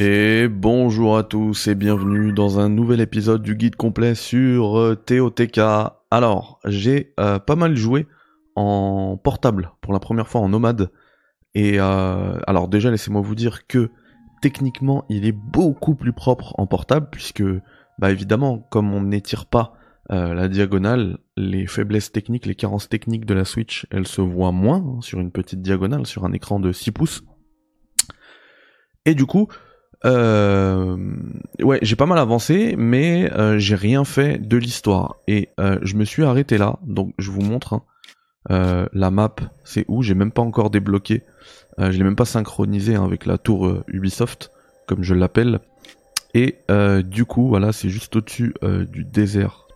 Et bonjour à tous et bienvenue dans un nouvel épisode du guide complet sur euh, TOTK. Alors, j'ai euh, pas mal joué en portable pour la première fois en nomade. Et euh, alors déjà, laissez-moi vous dire que techniquement, il est beaucoup plus propre en portable puisque, bah évidemment, comme on n'étire pas la diagonale, les faiblesses techniques, les carences techniques de la Switch, elles se voient moins sur une petite diagonale, sur un écran de 6 pouces. Et du coup, euh, ouais, j'ai pas mal avancé, mais euh, j'ai rien fait de l'histoire. Et euh, je me suis arrêté là, donc je vous montre. Hein. Euh, la map, c'est où? J'ai même pas encore débloqué. je l'ai même pas synchronisé hein, avec la tour Ubisoft, comme je l'appelle. Et du coup, voilà, c'est juste au-dessus du désert.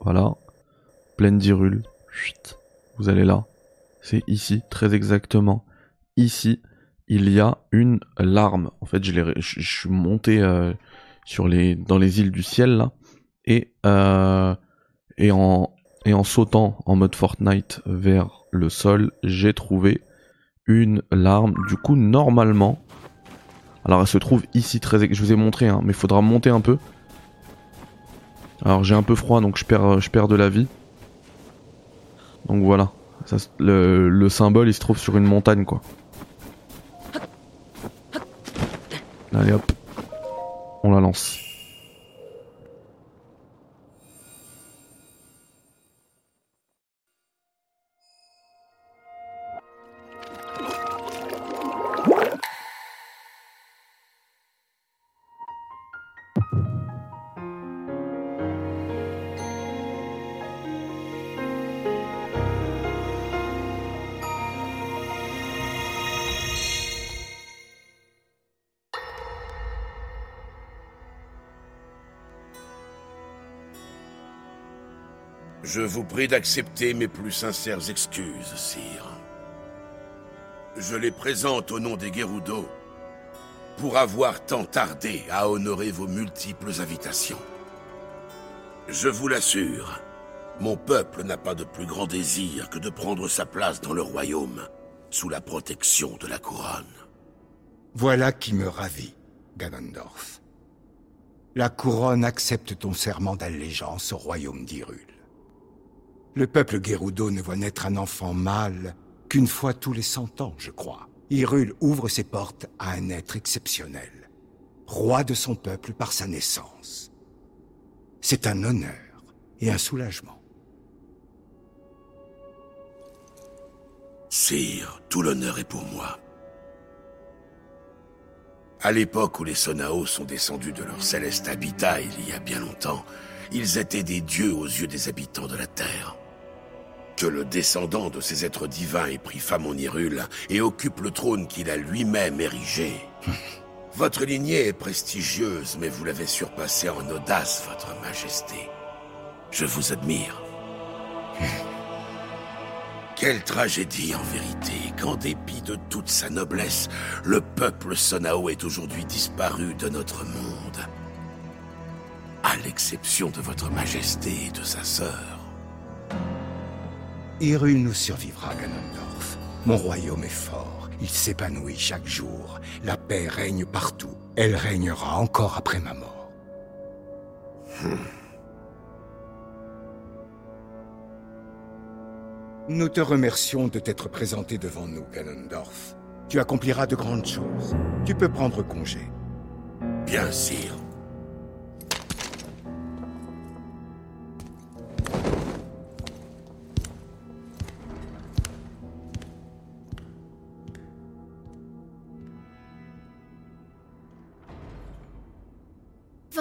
Voilà, pleine d'Irule. Vous allez là. C'est ici, très exactement. Ici il y a une larme. En fait, je, suis monté euh, dans les îles du ciel là, et, euh, et, en, sautant en mode Fortnite vers le sol, j'ai trouvé une larme. Du coup, normalement, alors elle se trouve ici très, je vous ai montré, hein, mais il faudra monter un peu. Alors j'ai un peu froid, donc je perds, de la vie. Donc voilà, le symbole il se trouve sur une montagne quoi. Allez hop, on la lance. Je vous prie d'accepter mes plus sincères excuses, sire. Je les présente au nom des Gerudo pour avoir tant tardé à honorer vos multiples invitations. Je vous l'assure, mon peuple n'a pas de plus grand désir que de prendre sa place dans le royaume, sous la protection de la couronne. Voilà qui me ravit, Ganondorf. La couronne accepte ton serment d'allégeance au royaume d'Hyrule. Le peuple Gerudo ne voit naître un enfant mâle qu'une fois tous les cent ans, je crois. Hyrule ouvre ses portes à un être exceptionnel, roi de son peuple par sa naissance. C'est un honneur et un soulagement. Sire, tout l'honneur est pour moi. À l'époque où les Sonao sont descendus de leur céleste habitat il y a bien longtemps, ils étaient des dieux aux yeux des habitants de la Terre. Que le descendant de ces êtres divins ait pris femme en Hyrule et occupe le trône qu'il a lui-même érigé. Votre lignée est prestigieuse, mais vous l'avez surpassée en audace, votre majesté. Je vous admire. Quelle tragédie en vérité, qu'en dépit de toute sa noblesse, le peuple Sonao est aujourd'hui disparu de notre monde. À l'exception de votre majesté et de sa sœur. Hyrule nous survivra, Ganondorf. Mon royaume est fort. Il s'épanouit chaque jour. La paix règne partout. Elle régnera encore après ma mort. Hmm. Nous te remercions de t'être présenté devant nous, Ganondorf. Tu accompliras de grandes choses. Tu peux prendre congé. Bien, sûr.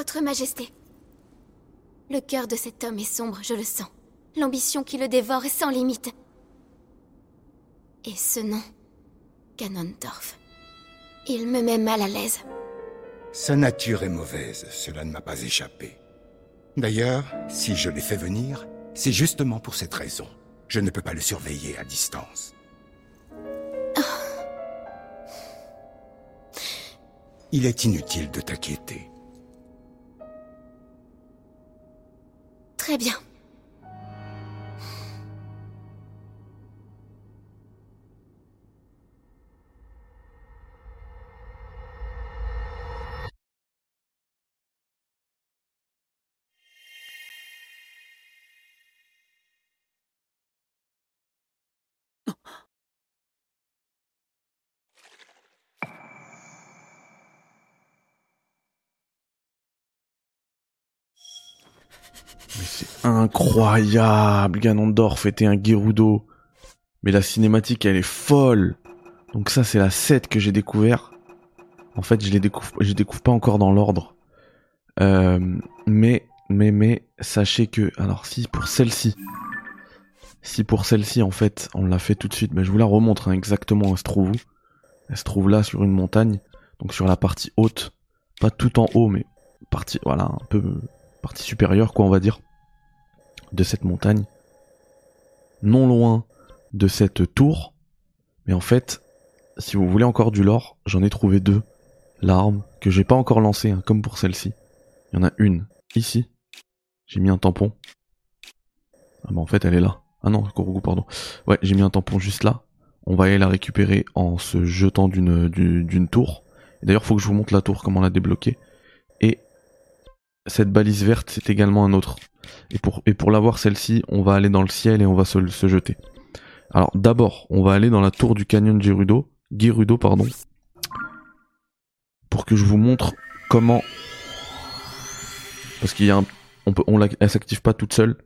Votre Majesté. Le cœur de cet homme est sombre, je le sens. L'ambition qui le dévore est sans limite. Et ce nom, Ganondorf, il me met mal à l'aise. Sa nature est mauvaise, cela ne m'a pas échappé. D'ailleurs, si je l'ai fait venir, c'est justement pour cette raison. Je ne peux pas le surveiller à distance. Il est inutile de t'inquiéter. Très bien. Incroyable, Ganondorf était un Gerudo. Mais la cinématique, elle est folle. Donc ça, c'est la 7 que j'ai découvert. En fait, je les découvre, je découvre pas encore dans l'ordre. Euh, mais, mais, mais, sachez que, alors si pour celle-ci, si pour celle-ci, en fait, on l'a fait tout de suite, mais je vous la remontre hein, exactement où elle se trouve où. Elle se trouve là sur une montagne, donc sur la partie haute, pas tout en haut, mais partie, voilà, un peu partie supérieure, quoi, on va dire, de cette montagne, non loin de cette tour. Mais en fait, si vous voulez encore du lore, j'en ai trouvé deux. L'arme que j'ai pas encore lancée, hein, comme pour celle-ci. Il y en a une ici. J'ai mis un tampon. Ah bah en fait elle est là. Ah non, pardon. Ouais, j'ai mis un tampon juste là. On va aller la récupérer en se jetant d'une d'une tour. D'ailleurs, faut que je vous montre la tour, comment la débloquer. Et cette balise verte, c'est également un autre. Et pour, et pour l'avoir celle-ci, on va aller dans le ciel et on va se, se jeter. Alors d'abord, on va aller dans la tour du canyon Gerudo, Gerudo pardon, pour que je vous montre comment, parce qu'il y a un, on peut, on s'active pas toute seule.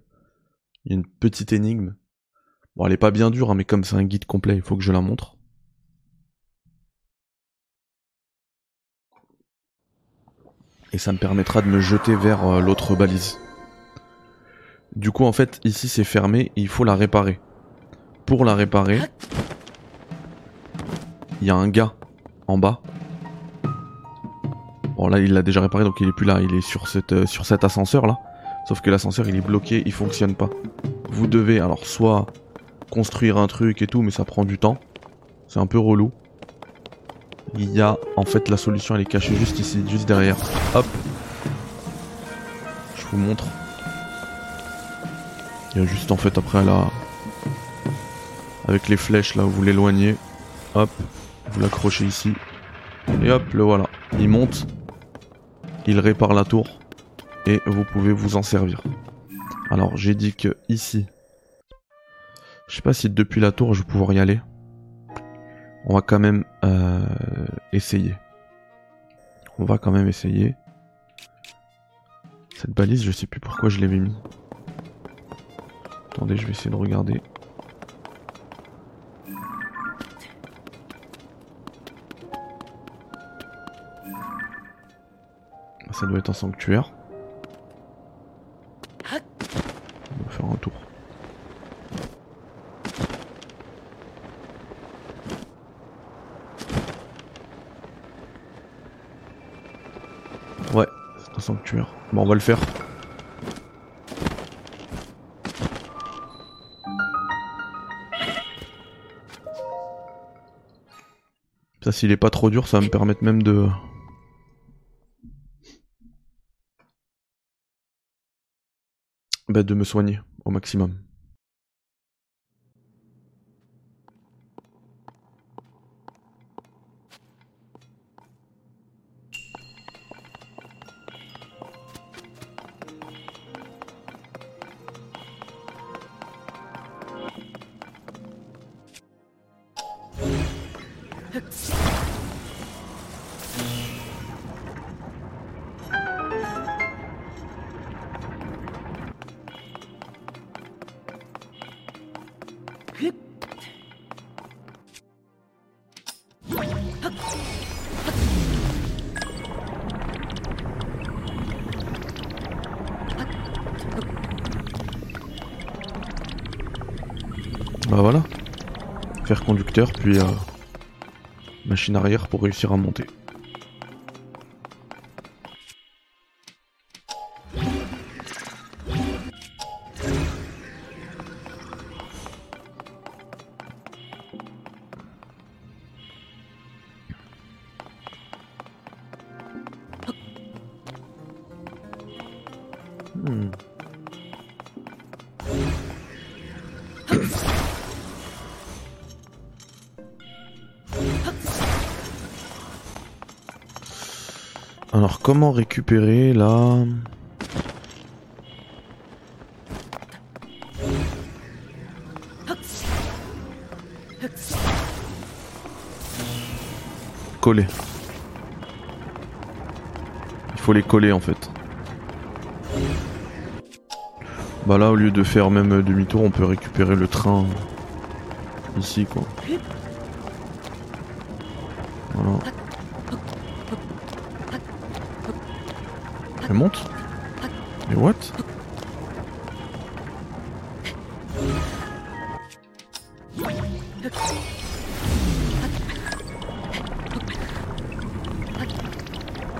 Il y a une petite énigme. Bon, elle est pas bien dure, hein, mais comme c'est un guide complet, il faut que je la montre. Et ça me permettra de me jeter vers euh, l'autre balise. Du coup, en fait, ici c'est fermé il faut la réparer. Pour la réparer, il y a un gars en bas. Bon là, il l'a déjà réparé, donc il est plus là. Il est sur, euh, sur cet ascenseur là. Sauf que l'ascenseur il est bloqué, il fonctionne pas. Vous devez alors soit construire un truc et tout, mais ça prend du temps. C'est un peu relou. Il y a en fait la solution, elle est cachée juste ici, juste derrière. Hop. Je vous montre. Il y a juste en fait après là, avec les flèches là vous l'éloignez, hop, vous l'accrochez ici, et hop, le voilà. Il monte, il répare la tour, et vous pouvez vous en servir. Alors j'ai dit que ici, je sais pas si depuis la tour je vais pouvoir y aller. On va quand même euh, essayer. On va quand même essayer. Cette balise, je sais plus pourquoi je l'avais mis. Attendez, je vais essayer de regarder. Ça doit être un sanctuaire. On va faire un tour. Ouais, c'est un sanctuaire. Bon, on va le faire. S'il est pas trop dur, ça va me permettre même de... Bah, de me soigner au maximum. Puis euh, machine arrière pour réussir à monter. Comment récupérer là Coller. Il faut les coller en fait. Bah là, au lieu de faire même demi-tour, on peut récupérer le train ici, quoi. Monte Mais what?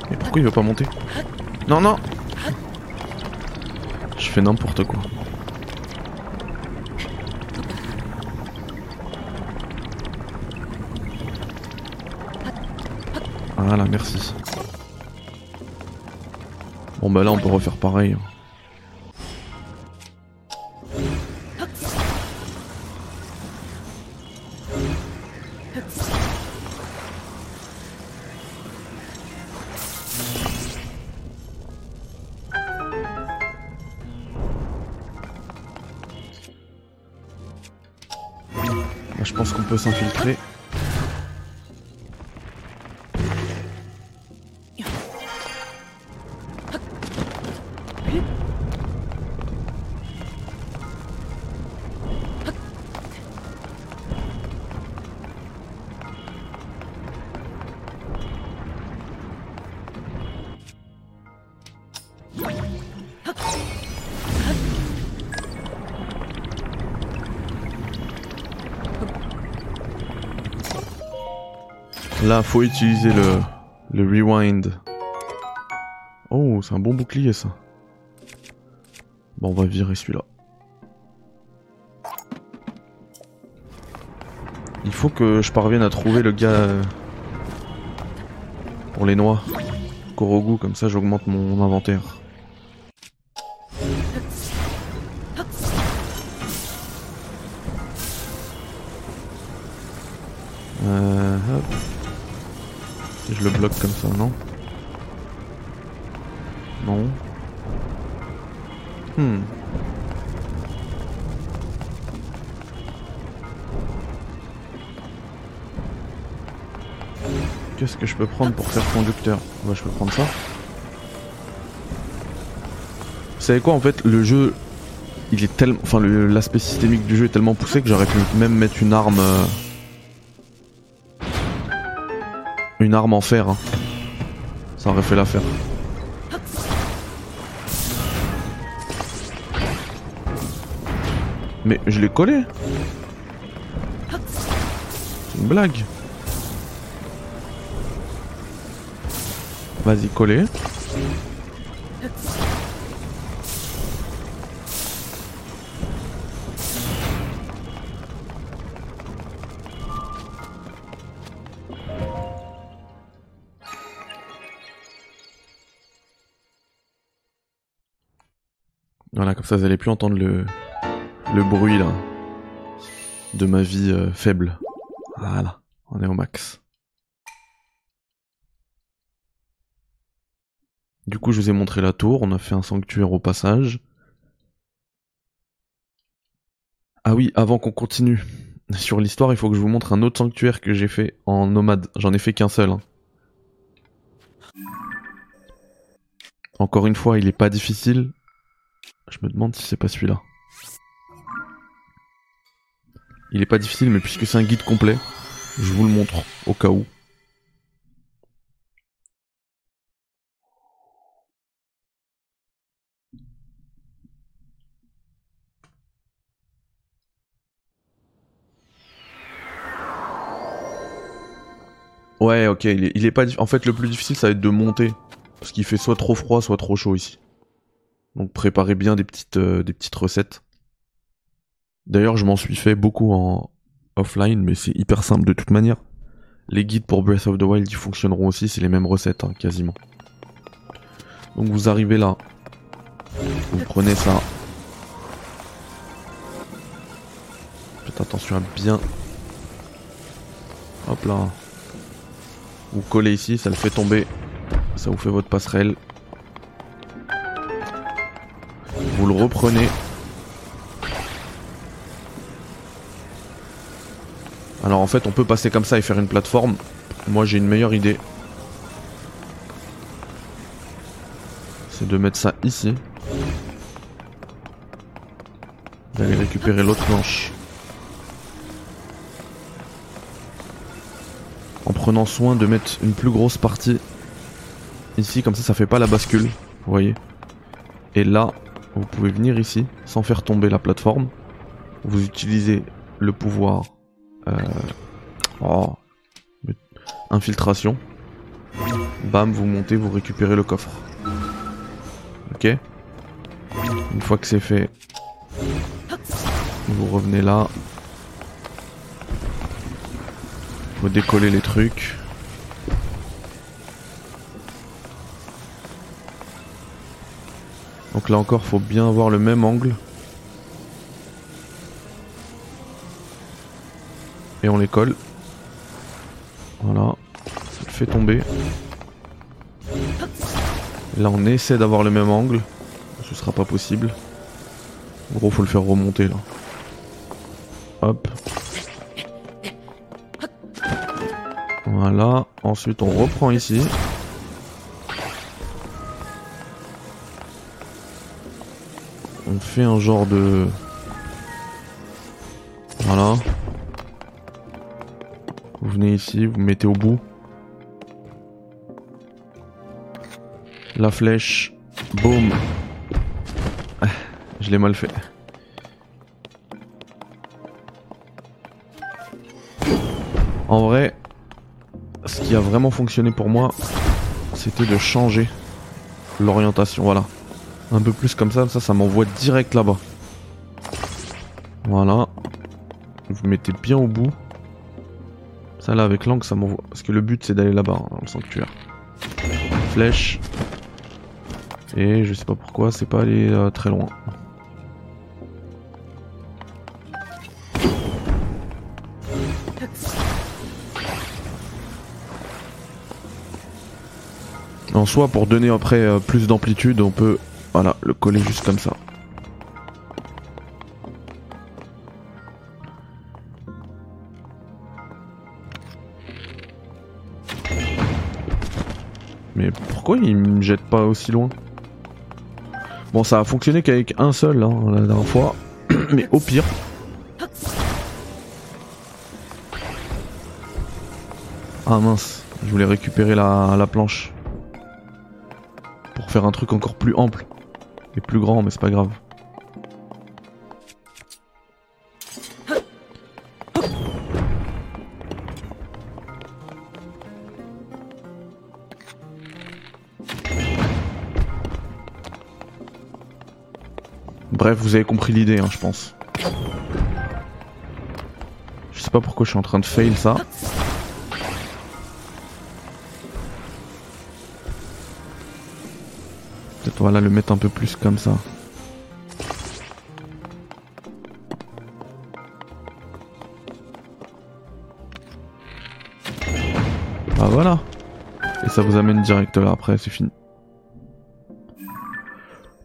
Mais pourquoi il veut pas monter? Non, non Je fais n'importe quoi. Voilà, merci. Bon bah là on peut refaire pareil. Là, faut utiliser le, le rewind. Oh, c'est un bon bouclier ça. Bon, on va virer celui-là. Il faut que je parvienne à trouver le gars euh, pour les noix. Korogu, comme ça j'augmente mon inventaire. Non Non. Hmm. Qu'est-ce que je peux prendre pour faire conducteur Ouais, je peux prendre ça. Vous savez quoi en fait Le jeu, il est tellement, enfin l'aspect systémique du jeu est tellement poussé que j'aurais pu même mettre une arme, euh, une arme en fer. hein. Ça aurait fait l'affaire. Mais je l'ai collé. Une blague. Vas-y, collé. Ça vous allez plus entendre le, le bruit là de ma vie euh, faible. Voilà, on est au max. Du coup, je vous ai montré la tour, on a fait un sanctuaire au passage. Ah oui, avant qu'on continue sur l'histoire, il faut que je vous montre un autre sanctuaire que j'ai fait en nomade. J'en ai fait qu'un seul. hein. Encore une fois, il est pas difficile. Je me demande si c'est pas celui-là. Il est pas difficile, mais puisque c'est un guide complet, je vous le montre au cas où. Ouais, ok, il est, il est pas. En fait, le plus difficile, ça va être de monter. Parce qu'il fait soit trop froid, soit trop chaud ici. Donc préparez bien des petites, euh, des petites recettes. D'ailleurs, je m'en suis fait beaucoup en offline, mais c'est hyper simple de toute manière. Les guides pour Breath of the Wild, ils fonctionneront aussi, c'est les mêmes recettes, hein, quasiment. Donc vous arrivez là. Vous prenez ça. Faites attention à bien... Hop là. Vous collez ici, ça le fait tomber. Ça vous fait votre passerelle. Vous le reprenez. Alors en fait on peut passer comme ça et faire une plateforme. Moi j'ai une meilleure idée. C'est de mettre ça ici. D'aller récupérer l'autre planche. En prenant soin de mettre une plus grosse partie ici, comme ça ça fait pas la bascule, vous voyez. Et là, vous pouvez venir ici sans faire tomber la plateforme. Vous utilisez le pouvoir euh, oh, infiltration. Bam, vous montez, vous récupérez le coffre. Ok Une fois que c'est fait, vous revenez là. Faut décoller les trucs. Donc là encore, faut bien avoir le même angle. Et on les colle. Voilà. Ça le fait tomber. Là, on essaie d'avoir le même angle. Ce sera pas possible. En gros, faut le faire remonter là. Hop. Voilà. Ensuite, on reprend ici. On fait un genre de... Voilà. Vous venez ici, vous mettez au bout. La flèche. Boum. Ah, je l'ai mal fait. En vrai, ce qui a vraiment fonctionné pour moi, c'était de changer l'orientation. Voilà. Un peu plus comme ça, ça, ça m'envoie direct là-bas. Voilà. Vous mettez bien au bout. Ça là avec l'angle ça m'envoie. Parce que le but c'est d'aller là-bas, hein, dans le sanctuaire. Flèche. Et je sais pas pourquoi c'est pas aller euh, très loin. En soi pour donner après euh, plus d'amplitude on peut voilà, le coller juste comme ça. Mais pourquoi il me jette pas aussi loin? Bon, ça a fonctionné qu'avec un seul hein, la dernière fois. Mais au pire. Ah mince, je voulais récupérer la, la planche. Pour faire un truc encore plus ample. Plus grand, mais c'est pas grave. Bref, vous avez compris l'idée, hein, je pense. Je sais pas pourquoi je suis en train de fail ça. Voilà le mettre un peu plus comme ça. Bah voilà. Et ça vous amène direct là après, c'est fini.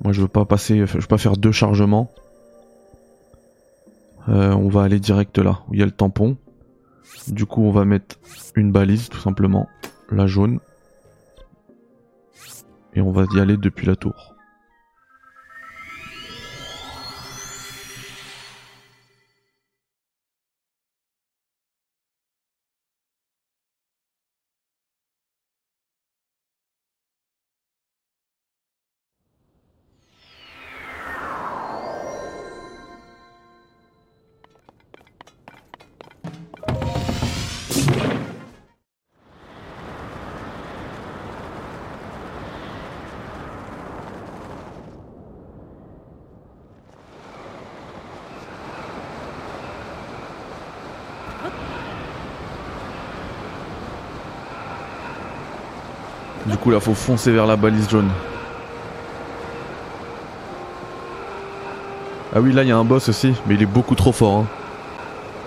Moi je veux pas passer, je veux pas faire deux chargements. Euh, on va aller direct là, où il y a le tampon. Du coup on va mettre une balise tout simplement, la jaune. Et on va y aller depuis la tour. Là faut foncer vers la balise jaune. Ah oui là il y a un boss aussi, mais il est beaucoup trop fort. Hein.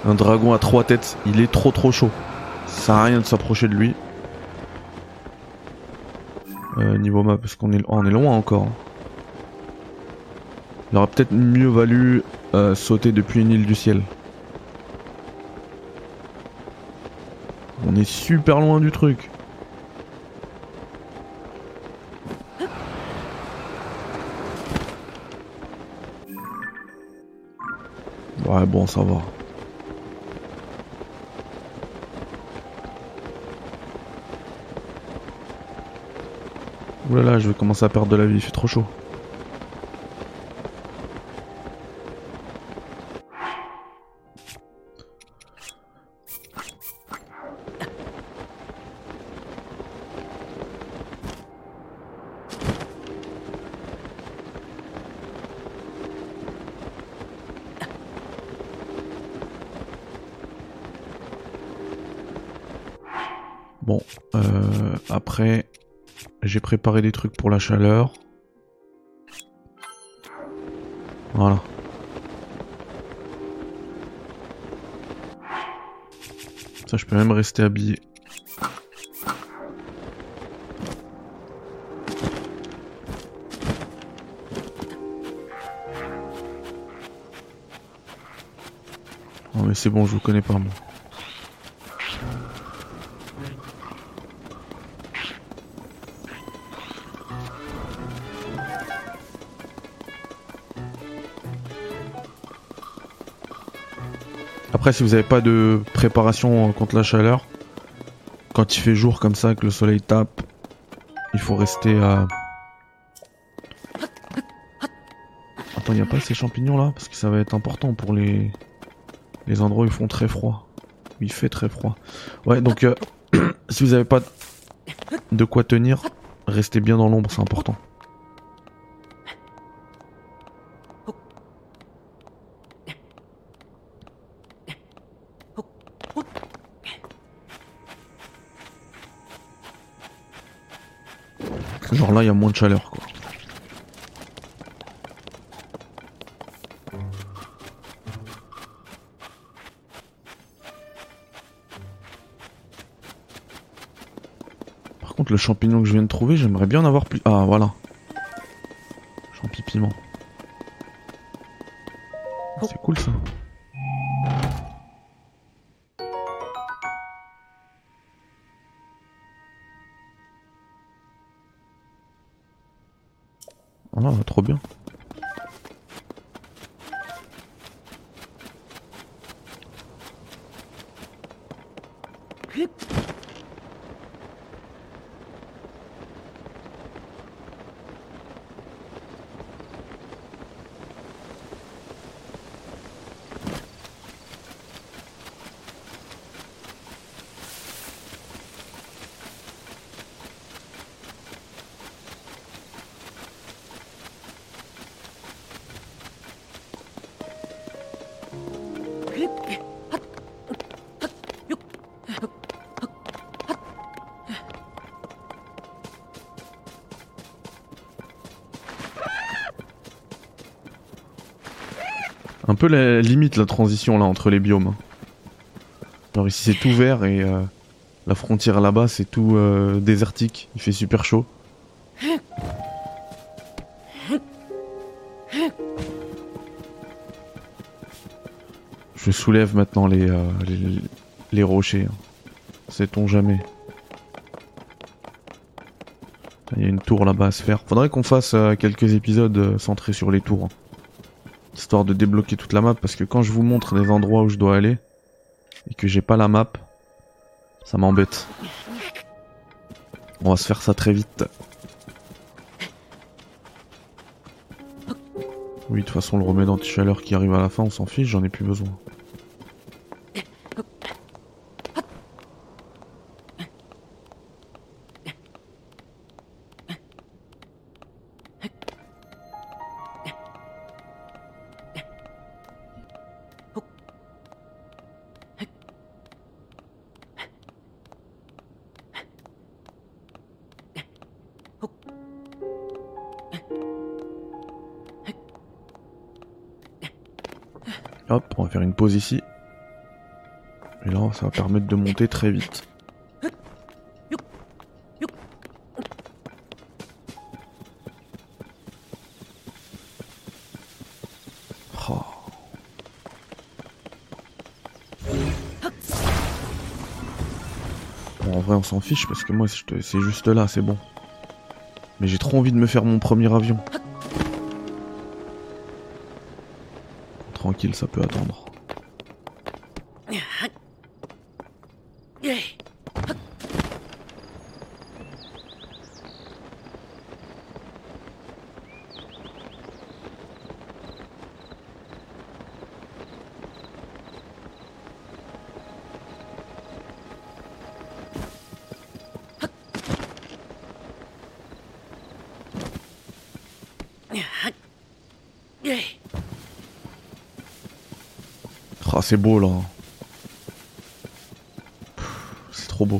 Un dragon à trois têtes, il est trop trop chaud. Ça sert rien de s'approcher de lui. Euh, niveau map, parce qu'on est, on est loin encore. Hein. Il aurait peut-être mieux valu euh, sauter depuis une île du ciel. On est super loin du truc. Bon, ça va. Oulala, je vais commencer à perdre de la vie, il fait trop chaud. J'ai préparé des trucs pour la chaleur. Voilà. Ça, je peux même rester habillé. Oh mais c'est bon, je vous connais pas moi. Après, si vous n'avez pas de préparation contre la chaleur, quand il fait jour comme ça, que le soleil tape, il faut rester à... Attends, il a pas ces champignons là Parce que ça va être important pour les, les endroits où ils font très froid. Il fait très froid. Ouais, donc euh, si vous n'avez pas de quoi tenir, restez bien dans l'ombre, c'est important. Genre là, il y a moins de chaleur, quoi. Par contre, le champignon que je viens de trouver, j'aimerais bien en avoir plus. Ah, voilà. Champi piment. C'est cool ça. Peu la limite la transition là entre les biomes. Alors ici c'est tout vert et euh, la frontière là-bas c'est tout euh, désertique, il fait super chaud. Je soulève maintenant les, euh, les, les rochers. hein. Sait-on jamais. Il y a une tour là-bas à se faire. Faudrait qu'on fasse euh, quelques épisodes centrés sur les tours. Histoire de débloquer toute la map parce que quand je vous montre les endroits où je dois aller et que j'ai pas la map, ça m'embête. On va se faire ça très vite. Oui, de toute façon, le remède anti-chaleur qui arrive à la fin, on s'en fiche, j'en ai plus besoin. Ici. Et là, ça va permettre de monter très vite. Oh. En vrai, on s'en fiche parce que moi, c'est juste là, c'est bon. Mais j'ai trop envie de me faire mon premier avion. Tranquille, ça peut attendre. Ah, c'est beau là. C'est trop beau.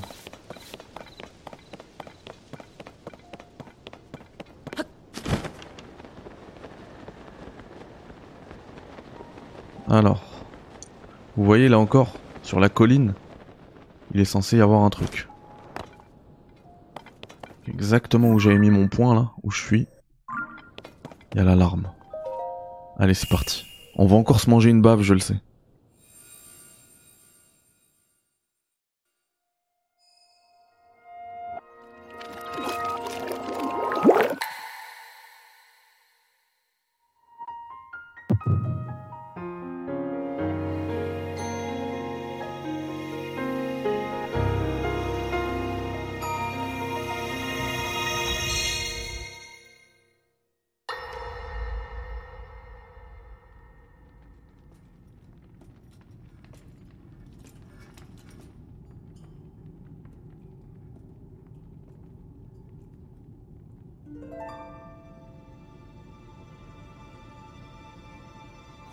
Alors, vous voyez là encore, sur la colline, il est censé y avoir un truc. Exactement où j'avais mis mon point là, où je suis, il y a l'alarme. Allez, c'est parti. On va encore se manger une bave, je le sais.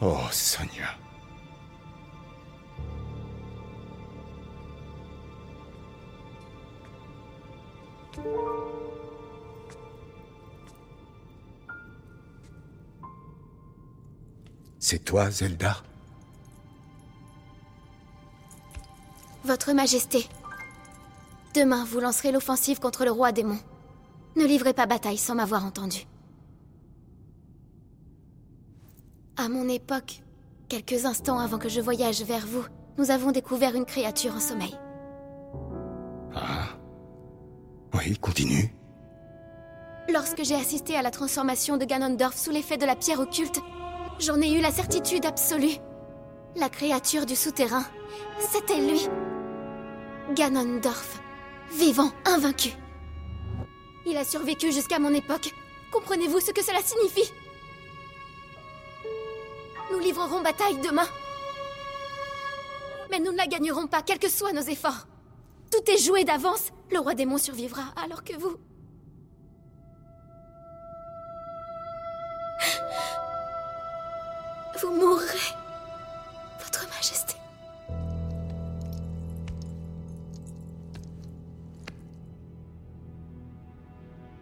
Oh, Sonia. C'est toi, Zelda? Votre Majesté. Demain, vous lancerez l'offensive contre le roi démon. Ne livrez pas bataille sans m'avoir entendu. À mon époque, quelques instants avant que je voyage vers vous, nous avons découvert une créature en sommeil. Ah Oui, continue. Lorsque j'ai assisté à la transformation de Ganondorf sous l'effet de la pierre occulte, j'en ai eu la certitude absolue. La créature du souterrain, c'était lui. Ganondorf, vivant, invaincu. Il a survécu jusqu'à mon époque. Comprenez-vous ce que cela signifie? Nous livrerons bataille demain. Mais nous ne la gagnerons pas, quels que soient nos efforts. Tout est joué d'avance. Le roi démon survivra, alors que vous... Vous mourrez, Votre Majesté.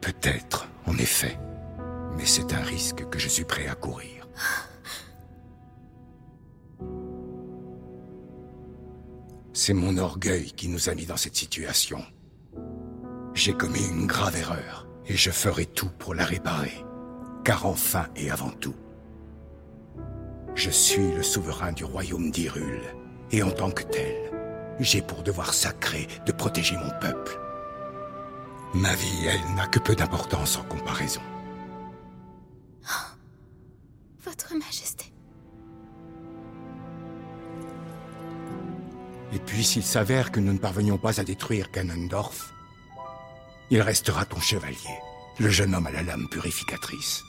Peut-être, en effet. Mais c'est un risque que je suis prêt à courir. C'est mon orgueil qui nous a mis dans cette situation. J'ai commis une grave erreur, et je ferai tout pour la réparer. Car enfin et avant tout, je suis le souverain du royaume d'Hyrule, et en tant que tel, j'ai pour devoir sacré de protéger mon peuple. Ma vie, elle, n'a que peu d'importance en comparaison. Et puis s'il s'avère que nous ne parvenions pas à détruire Ganondorf, il restera ton chevalier, le jeune homme à la lame purificatrice.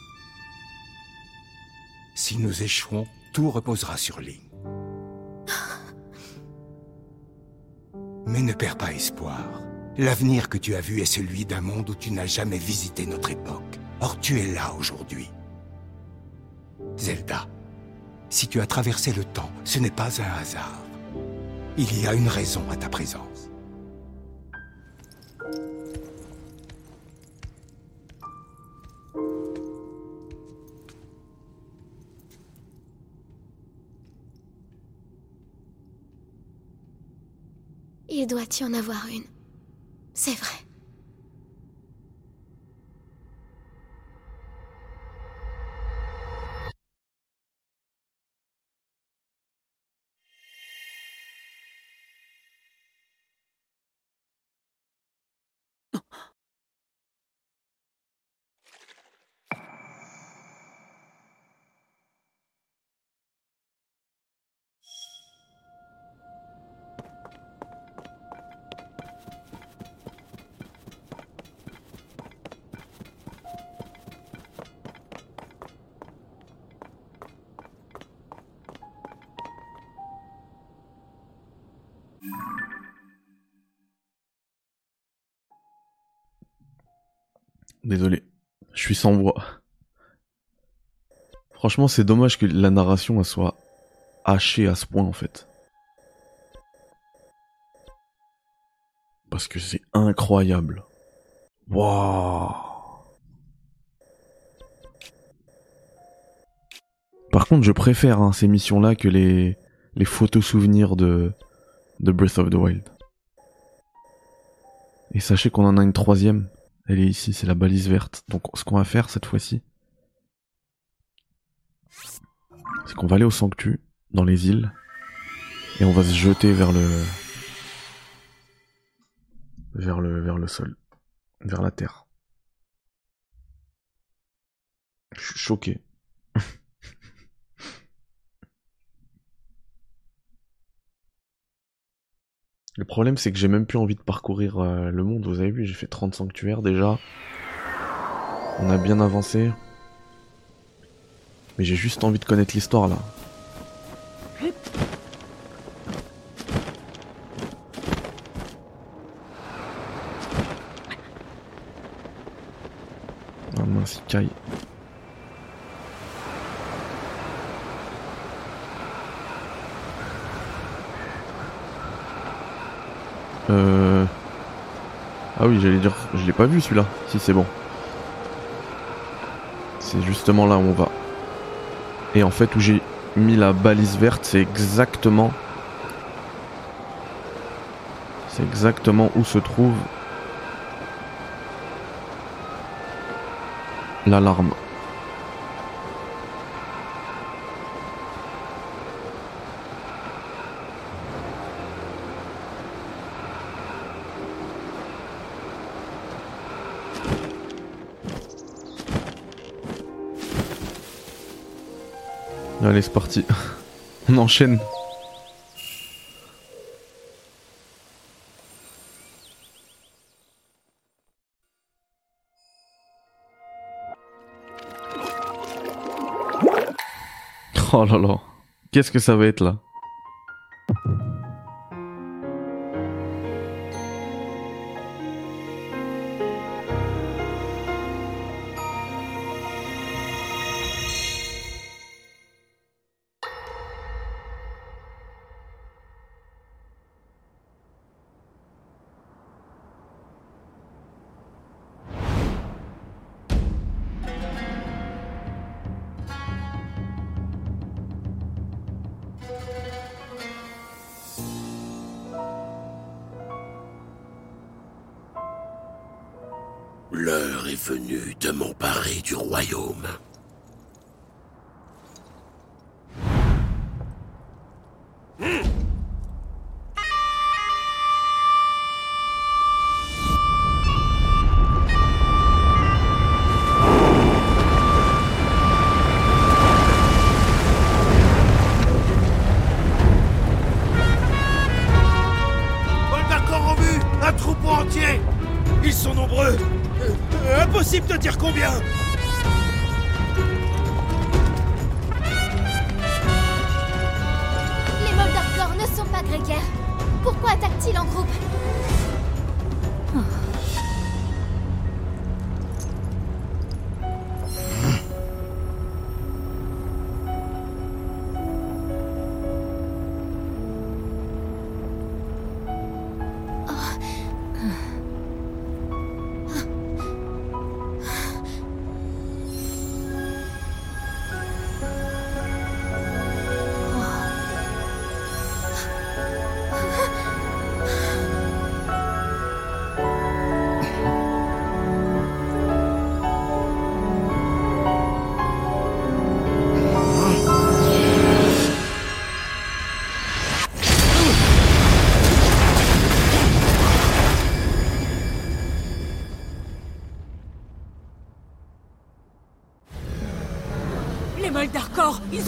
Si nous échouons, tout reposera sur Link. Mais ne perds pas espoir. L'avenir que tu as vu est celui d'un monde où tu n'as jamais visité notre époque. Or tu es là aujourd'hui. Zelda, si tu as traversé le temps, ce n'est pas un hasard. Il y a une raison à ta présence. Il doit y en avoir une. C'est vrai. Désolé, je suis sans voix. Franchement, c'est dommage que la narration soit hachée à ce point en fait. Parce que c'est incroyable. Waouh. Par contre, je préfère hein, ces missions-là que les, les photos souvenirs de, de Breath of the Wild. Et sachez qu'on en a une troisième. Elle est ici, c'est la balise verte. Donc ce qu'on va faire cette fois-ci, c'est qu'on va aller au sanctu, dans les îles, et on va se jeter vers le... vers le, vers le sol, vers la terre. Je suis choqué. Le problème, c'est que j'ai même plus envie de parcourir euh, le monde. Vous avez vu, j'ai fait 30 sanctuaires déjà. On a bien avancé. Mais j'ai juste envie de connaître l'histoire là. Ah mince, il caille. Euh... Ah oui, j'allais dire, je l'ai pas vu celui-là. Si c'est bon. C'est justement là où on va. Et en fait, où j'ai mis la balise verte, c'est exactement... C'est exactement où se trouve l'alarme. Allez, c'est parti. On enchaîne. Oh là là. Qu'est-ce que ça va être là?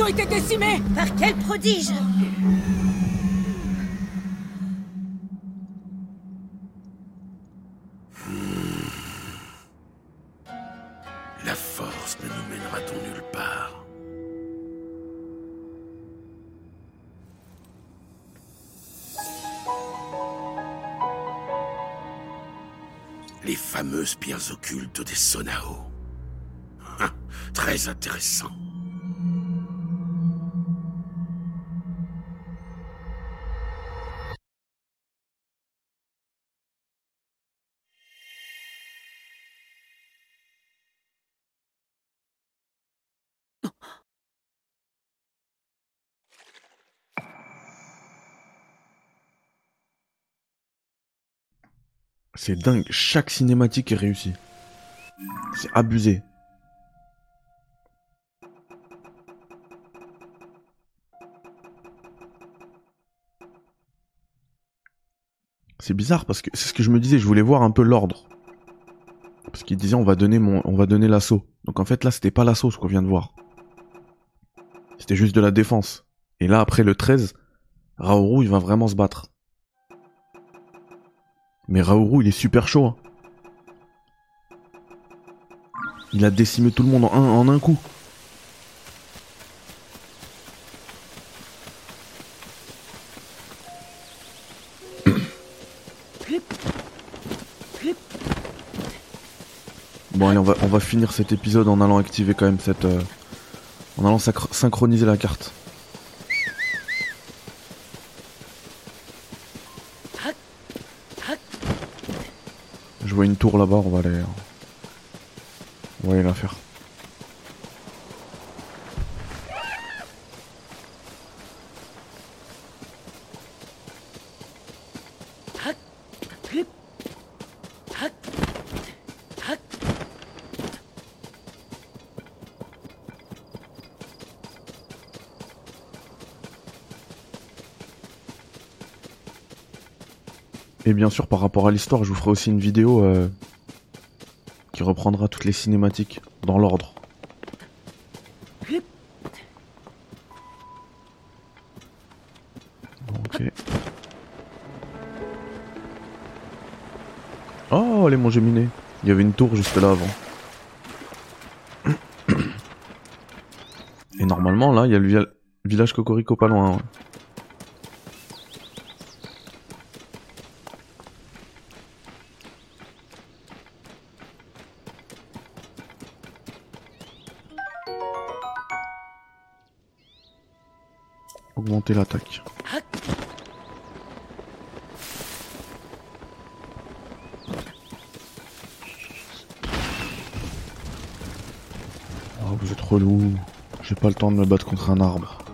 Ont été décimés Par quel prodige La force ne nous mènera-t-on nulle part Les fameuses pierres occultes des Sonao. Hein, très intéressant. C'est dingue, chaque cinématique est réussie. C'est abusé. C'est bizarre parce que c'est ce que je me disais, je voulais voir un peu l'ordre. Parce qu'il disait on va donner on va donner l'assaut. Donc en fait là c'était pas l'assaut ce qu'on vient de voir. C'était juste de la défense. Et là après le 13, Raoru il va vraiment se battre. Mais Raoru, il est super chaud. Hein. Il a décimé tout le monde en un, en un coup. Bon allez, on va, on va finir cet épisode en allant activer quand même cette... Euh, en allant synchroniser la carte. Une tour là-bas, on va aller... On va aller la faire. Bien sûr, par rapport à l'histoire, je vous ferai aussi une vidéo euh, qui reprendra toutes les cinématiques dans l'ordre. Ok. Oh, les manger minés. Il y avait une tour juste là avant. Et normalement, là, il y a le village Cocorico pas loin. L'attaque. Oh, vous êtes relou. J'ai pas le temps de me battre contre un arbre.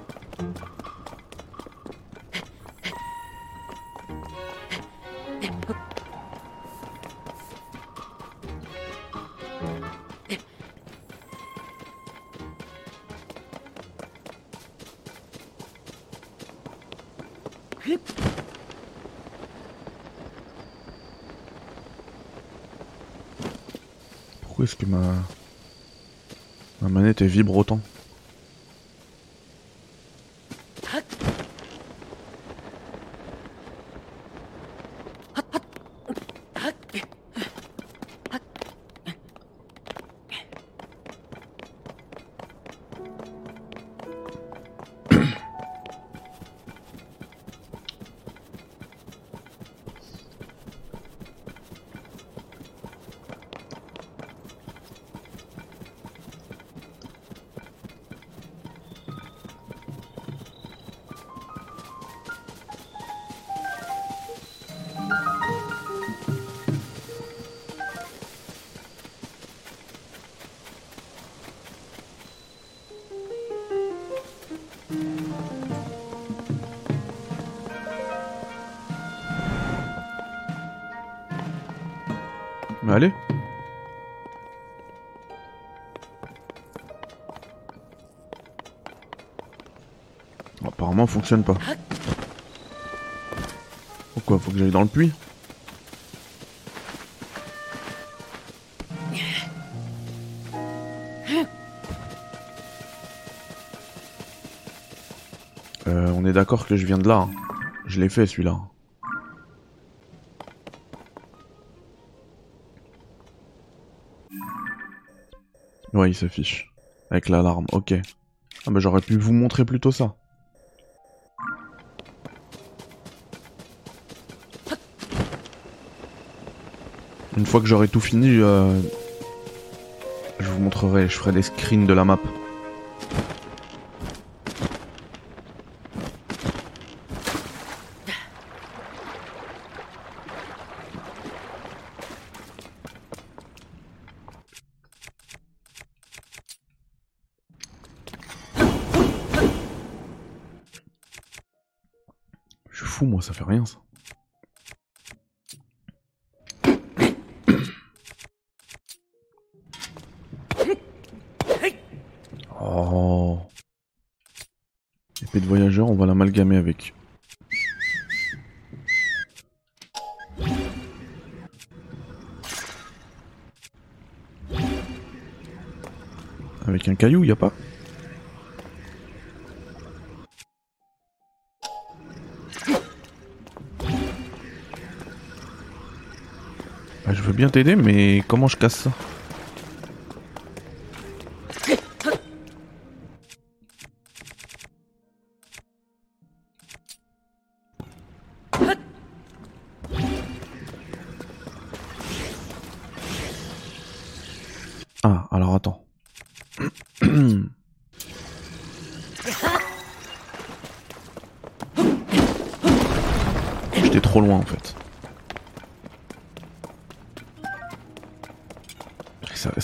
Vibre autant Fonctionne pas. Pourquoi Faut que j'aille dans le puits Euh, on est d'accord que je viens de là. hein. Je l'ai fait celui-là. Ouais, il s'affiche. Avec l'alarme, ok. Ah bah j'aurais pu vous montrer plutôt ça. Une fois que j'aurai tout fini, euh, je vous montrerai, je ferai des screens de la map. Je suis fou, moi, ça fait rien ça. Caillou, y a pas. Bah, je veux bien t'aider, mais comment je casse ça?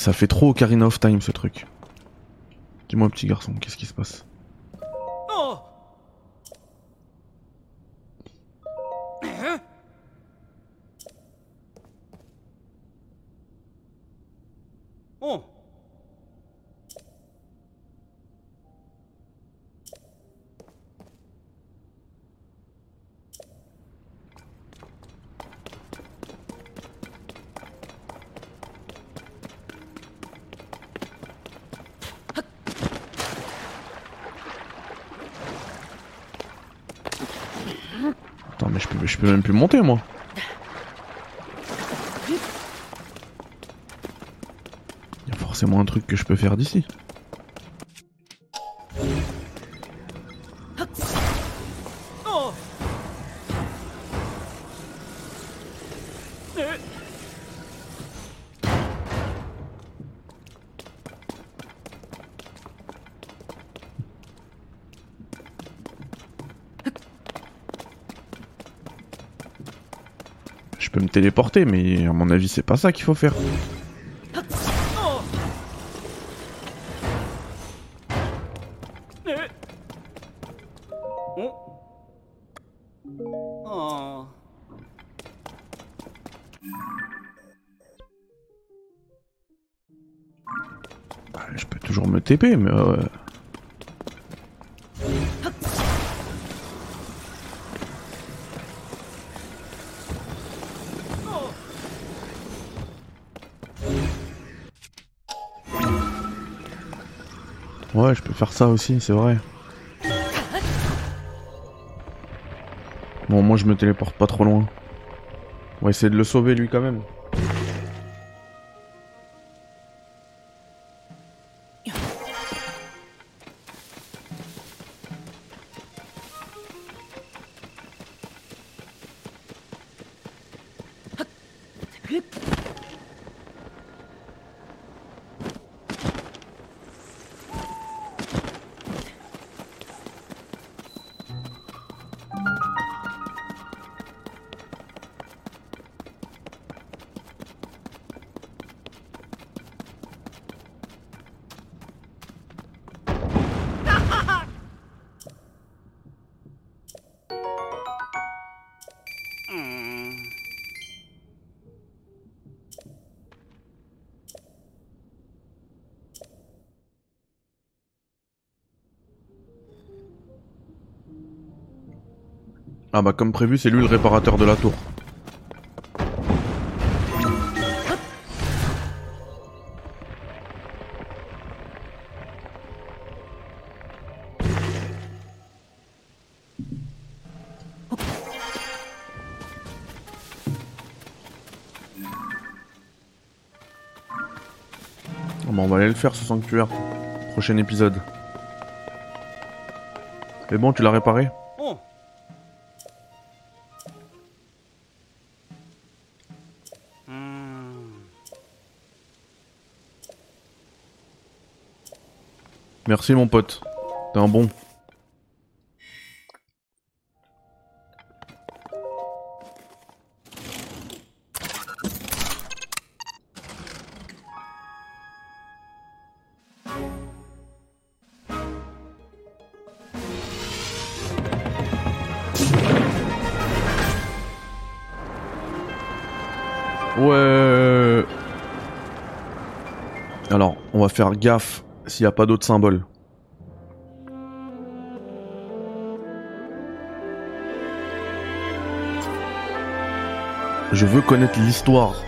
Ça, fait trop Ocarina of Time ce truc. Dis-moi petit garçon, qu'est-ce qui se passe? Je peux même plus monter moi. Il y a forcément un truc que je peux faire d'ici. Téléporter, mais à mon avis, c'est pas ça qu'il faut faire. Bah, je peux toujours me TP, mais. euh, faire ça aussi, c'est vrai. Bon, moi je me téléporte pas trop loin. On va essayer de le sauver lui quand même. Bah comme prévu, c'est lui le réparateur de la tour. Ah bah on va aller le faire ce sanctuaire. Prochain épisode. Mais bon, tu l'as réparé? Merci mon pote. T'es un bon. Faire gaffe s'il n'y a pas d'autres symboles. Je veux connaître l'histoire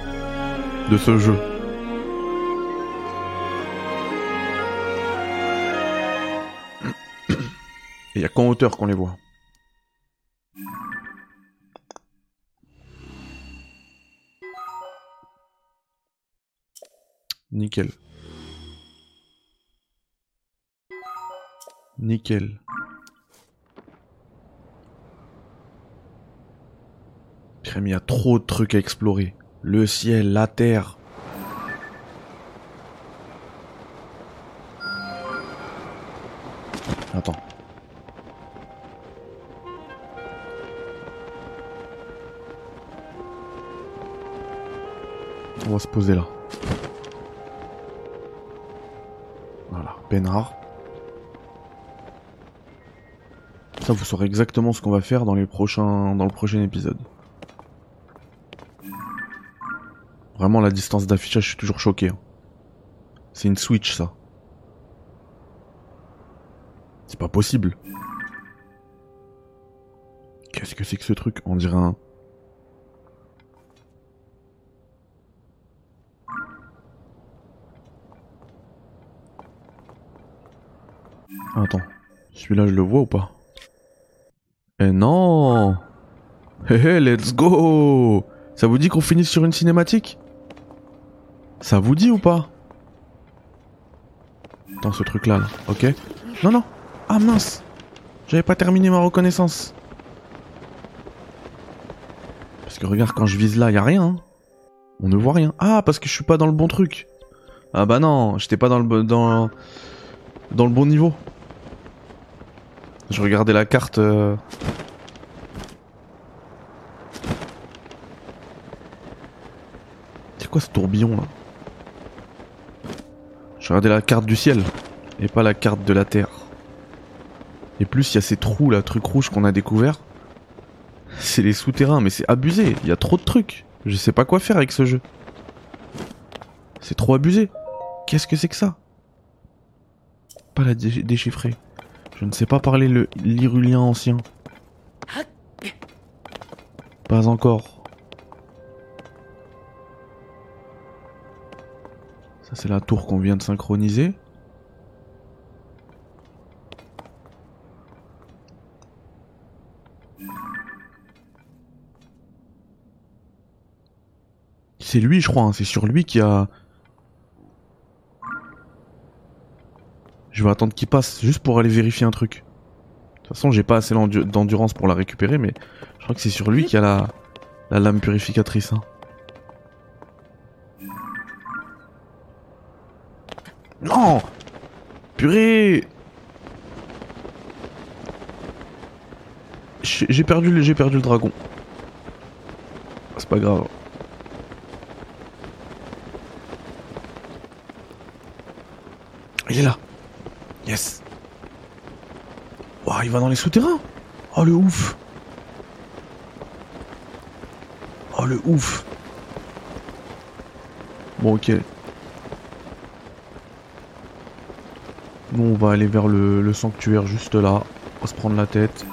de ce jeu. Il y a qu'en hauteur qu'on les voit. Nickel. Nickel. Il y a trop de trucs à explorer. Le ciel, la terre. Attends. On va se poser là. Voilà, peinard. Ça, vous saurez exactement ce qu'on va faire dans les prochains, dans le prochain épisode. Vraiment, la distance d'affichage, je suis toujours choqué. hein. C'est une Switch, ça. C'est pas possible. Qu'est-ce que c'est que ce truc? On dirait un... Attends. Celui-là, je le vois ou pas? Eh non Hé hé, let's go Ça vous dit qu'on finisse sur une cinématique? Ça vous dit ou pas? Dans ce truc-là, là, ok? Non, non Ah mince J'avais pas terminé ma reconnaissance. Parce que regarde, quand je vise là, y a rien. hein. On ne voit rien. Ah, parce que je suis pas dans le bon truc. Ah bah non, j'étais pas dans le dans dans le bon niveau. Je regardais la carte. euh, C'est quoi ce tourbillon là? Je regardais la carte du ciel et pas la carte de la terre. Et plus il y a ces trous là, trucs rouges qu'on a découvert. C'est les souterrains, mais c'est abusé. Il y a trop de trucs. Je sais pas quoi faire avec ce jeu. C'est trop abusé. Qu'est-ce que c'est que ça? Pas la dé- déchiffrer. Je ne sais pas parler le l'irulien ancien. Pas encore. Ça c'est la tour qu'on vient de synchroniser. C'est lui, je crois, hein, c'est sur lui qui a. Je vais attendre qu'il passe juste pour aller vérifier un truc. De toute façon, j'ai pas assez d'endurance pour la récupérer, mais je crois que c'est sur lui qu'il y a la, la lame purificatrice. hein. Non Purée J'ai perdu, j'ai perdu le dragon. C'est pas grave. Il est là. Yes. Ouah, il va dans les souterrains. Oh le ouf. Oh le ouf. Bon ok. Nous on va aller vers le, le sanctuaire juste là. On va se prendre la tête.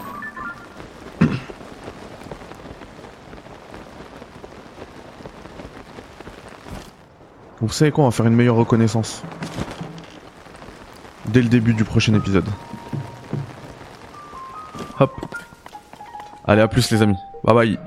Vous savez quoi, on va faire une meilleure reconnaissance. Dès le début du prochain épisode. Hop. Allez, à plus les amis. Bye bye.